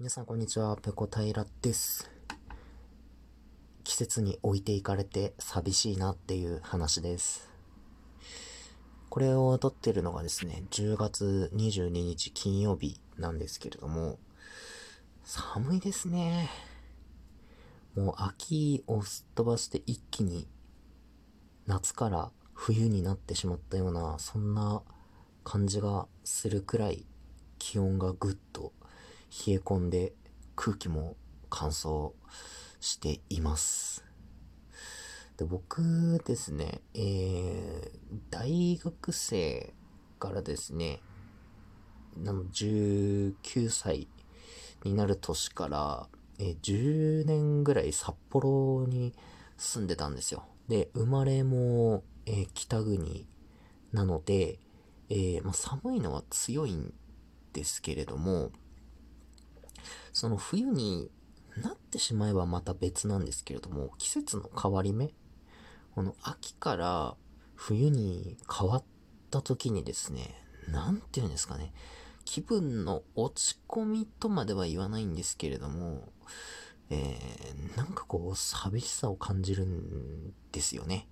皆さんこんにちは、ペコ平です。季節に置いていかれて寂しいなっていう話です。これを撮ってるのがですね、10月22日金曜日なんですけれども、寒いですね。もう秋をすっ飛ばして一気に夏から冬になってしまったような、そんな感じがするくらい気温がぐっと冷え込んで空気も乾燥しています。で僕ですね、えー、大学生からですね、19歳になる年から、えー、10年ぐらい札幌に住んでたんですよ。で、生まれも、えー、北国なので、えー、まあ、寒いのは強いんですけれども、その冬になってしまえばまた別なんですけれども、季節の変わり目この秋から冬に変わった時にですね、なんて言うんですかね、気分の落ち込みとまでは言わないんですけれども、えー、なんかこう、寂しさを感じるんですよね。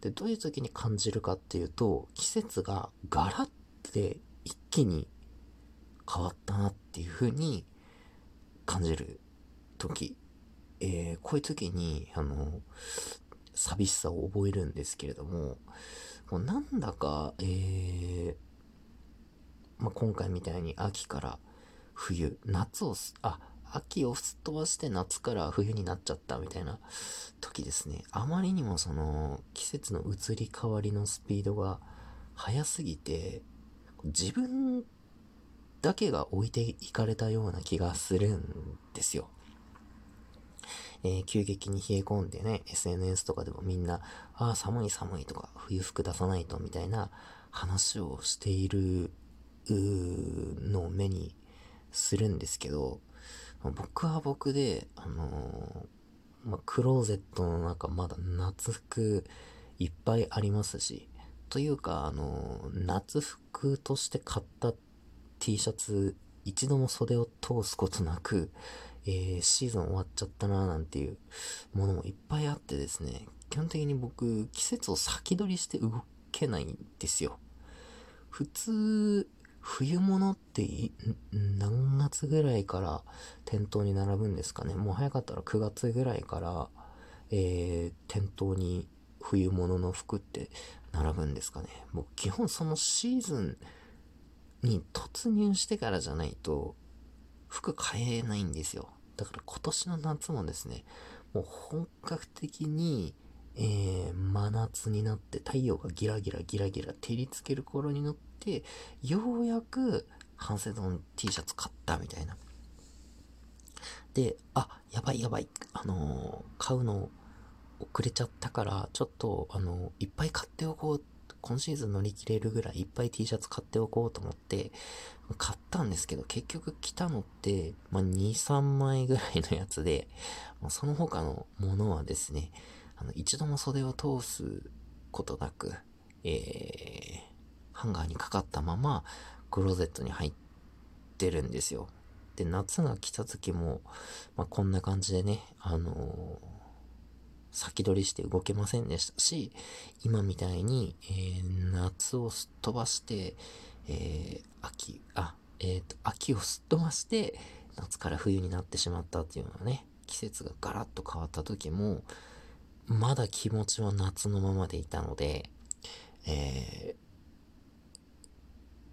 で、どういう時に感じるかっていうと、季節がガラッて一気に変わったなっていう風に感じる時、えー、こういう時に、あの、寂しさを覚えるんですけれども、もうなんだか、えー、まあ、今回みたいに秋から冬、夏をあ、秋をすっ飛ばして夏から冬になっちゃったみたいな時ですね。あまりにもその季節の移り変わりのスピードが速すぎて、自分だけが置いていかれたような気がするんですよ。えー、急激に冷え込んでね、SNS とかでもみんな、ああ、寒い寒いとか、冬服出さないとみたいな話をしているのを目にするんですけど、僕は僕で、あのー、まあ、クローゼットの中まだ夏服いっぱいありますし、というか、あのー、夏服として買った T シャツ一度も袖を通すことなく、えー、シーズン終わっちゃったなーなんていうものもいっぱいあってですね、基本的に僕、季節を先取りして動けないんですよ。普通、冬物って何月ぐらいから店頭に並ぶんですかね。もう早かったら9月ぐらいから、えー、店頭に冬物の服って並ぶんですかね。僕、基本そのシーズン、に突入してからじゃないと、服買えないんですよ。だから今年の夏もですね、もう本格的に、えー、真夏になって太陽がギラギラギラギラ照りつける頃になって、ようやく半袖の T シャツ買ったみたいな。で、あ、やばいやばい、あのー、買うの遅れちゃったから、ちょっと、あのー、いっぱい買っておこう今シーズン乗り切れるぐらいいっぱい T シャツ買っておこうと思って、買ったんですけど、結局着たのって、まあ、2、3枚ぐらいのやつで、まあ、その他のものはですね、あの、一度も袖を通すことなく、えー、ハンガーにかかったまま、クローゼットに入ってるんですよ。で、夏が来た時も、まあ、こんな感じでね、あのー先取りして動けませんでしたし、今みたいに、えー、夏をすっ飛ばして、えー、秋、あ、えっ、ー、と、秋をすっ飛ばして、夏から冬になってしまったっていうのはね、季節がガラッと変わった時も、まだ気持ちは夏のままでいたので、え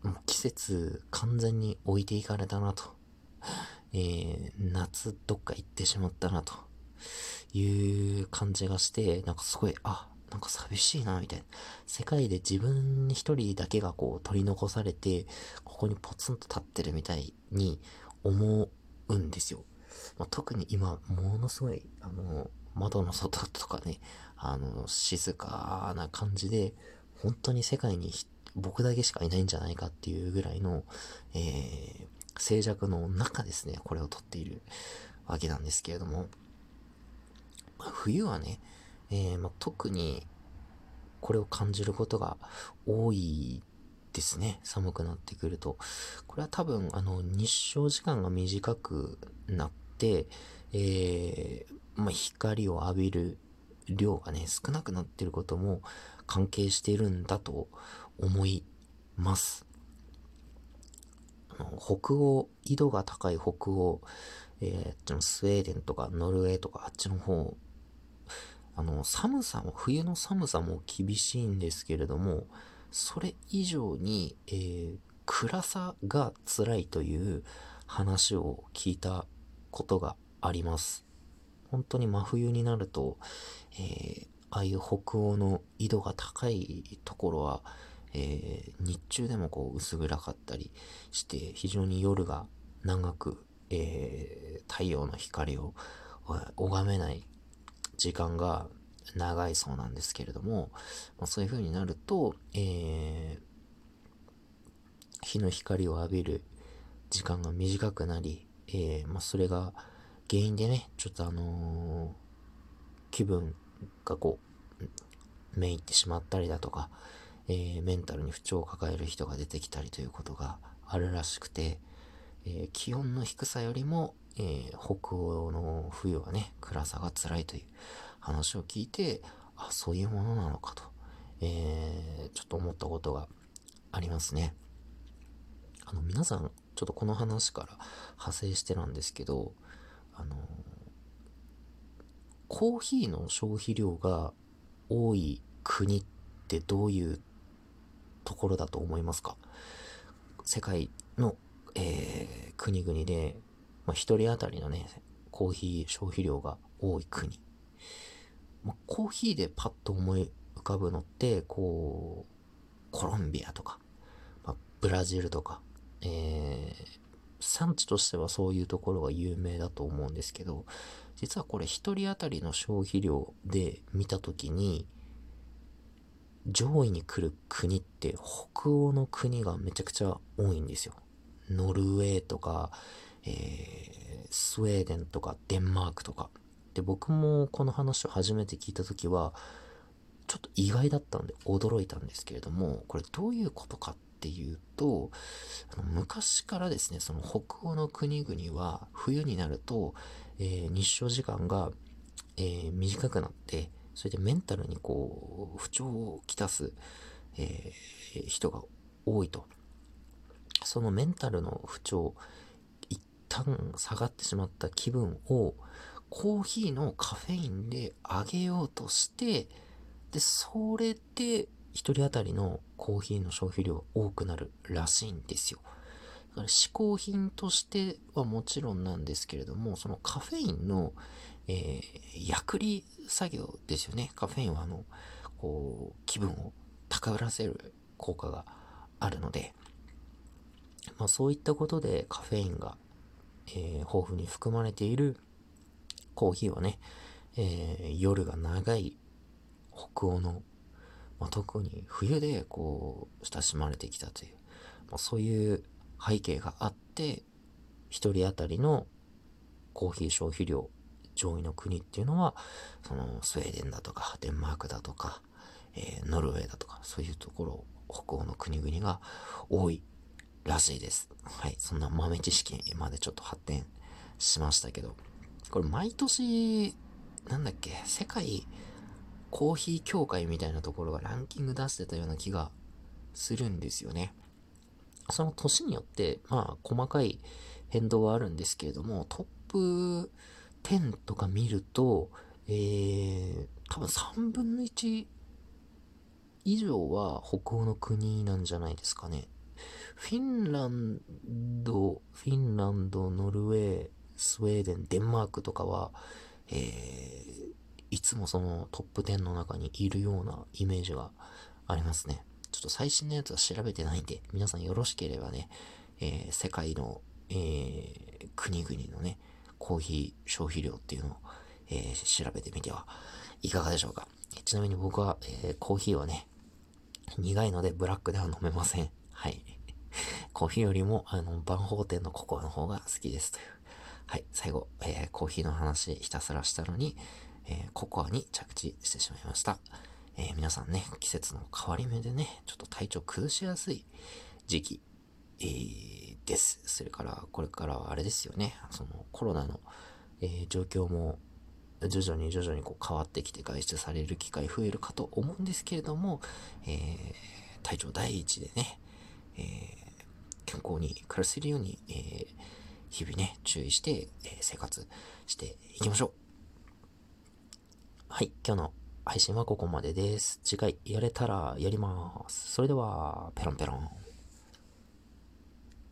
ー、もう季節完全に置いていかれたなと。えー、夏どっか行ってしまったなと。いう感じがして、なんかすごい、あ、なんか寂しいな、みたいな。世界で自分一人だけがこう取り残されて、ここにポツンと立ってるみたいに思うんですよ。まあ、特に今、ものすごい、あの、窓の外とかね、あの、静かな感じで、本当に世界に僕だけしかいないんじゃないかっていうぐらいの、えー、静寂の中ですね、これを撮っているわけなんですけれども、冬はね、えー、まあ、特にこれを感じることが多いですね。寒くなってくると。これは多分、あの、日照時間が短くなって、えー、まあ、光を浴びる量がね、少なくなってることも関係しているんだと思います。北欧、緯度が高い北欧、えー、スウェーデンとかノルウェーとかあっちの方、あの、寒さも、冬の寒さも厳しいんですけれども、それ以上に、えー、暗さが辛いという話を聞いたことがあります。本当に真冬になると、えー、ああいう北欧の緯度が高いところは、えー、日中でもこう薄暗かったりして、非常に夜が長く、えー、太陽の光を拝めない時間が長いそうなんですけれども、まあ、そういう風になると、えー、日の光を浴びる時間が短くなり、えー、まあ、それが原因でね、ちょっとあのー、気分がこう、めいってしまったりだとか、えー、メンタルに不調を抱える人が出てきたりということがあるらしくて、え気温の低さよりも、え北欧の冬はね、暗さが辛いという話を聞いて、あ、そういうものなのかと、えちょっと思ったことがありますね。あの、皆さん、ちょっとこの話から派生してなんですけど、あの、コーヒーの消費量が多い国ってどういうところだと思いますか？世界の、えー、国々で、まあ、1人当たりのね、コーヒー消費量が多い国。まあ、コーヒーでパッと思い浮かぶのって、こう、コロンビアとか、まあ、ブラジルとか、えー、産地としてはそういうところが有名だと思うんですけど、実はこれ一人当たりの消費量で見たときに、上位に来る国って北欧の国がめちゃくちゃ多いんですよ。ノルウェーとか、えー、スウェーデンとかデンマークとか。で、僕もこの話を初めて聞いたときは、ちょっと意外だったんで驚いたんですけれども、これどういうことかっていうと、あの昔からですね、その北欧の国々は冬になると、えー、日照時間が、えー、短くなって、それでメンタルにこう、不調をきたす、えー、人が多いと。そのメンタルの不調、下がってしまった気分を、コーヒーのカフェインで上げようとして、で、それで一人当たりのコーヒーの消費量が多くなるらしいんですよ。だから嗜好品としてはもちろんなんですけれども、そのカフェインの、えー、薬理作業ですよね。カフェインはあの、こう、気分を高らせる効果があるので、まあそういったことでカフェインが、えー、豊富に含まれているコーヒーはね、えー、夜が長い北欧のまあ、特に冬でこう親しまれてきたという、まあ、そういう背景があって1人当たりのコーヒー消費量上位の国っていうのはそのスウェーデンだとかデンマークだとか、えー、ノルウェーだとかそういうところ北欧の国々が多い。らしいです。はい。そんな豆知識までちょっと発展しましたけど、これ毎年、なんだっけ、世界コーヒー協会みたいなところがランキング出してたような気がするんですよね。その年によって、まあ、細かい変動はあるんですけれども、トップ10とか見ると、えー、多分3分の1以上は北欧の国なんじゃないですかね。フィンランド、フィンランド、ノルウェー、スウェーデン、デンマークとかは、えー、いつもそのトップ10の中にいるようなイメージがありますね。ちょっと最新のやつは調べてないんで、皆さんよろしければね、えー、世界の、えー、国々のね、コーヒー消費量っていうのを、えー、調べてみてはいかがでしょうか。ちなみに僕は、えコーヒーはね、苦いのでブラックでは飲めません。はい。コーヒーよりも、あの、バンホーテンのココアの方が好きですという。はい。最後、えコーヒーの話ひたすらしたのに、えー、ココアに着地してしまいました。えー、皆さんね、季節の変わり目でね、ちょっと体調崩しやすい時期、えー、です。それから、これからはあれですよね、そのコロナの、えー、状況も徐々に徐々にこう変わってきて外出される機会増えるかと思うんですけれども、えー、体調第一でね、え、健康に暮らせるように、え、日々ね、注意して、え生活していきましょう。はい、今日の配信はここまでです。次回やれたらやります。それでは、ペロンペロン。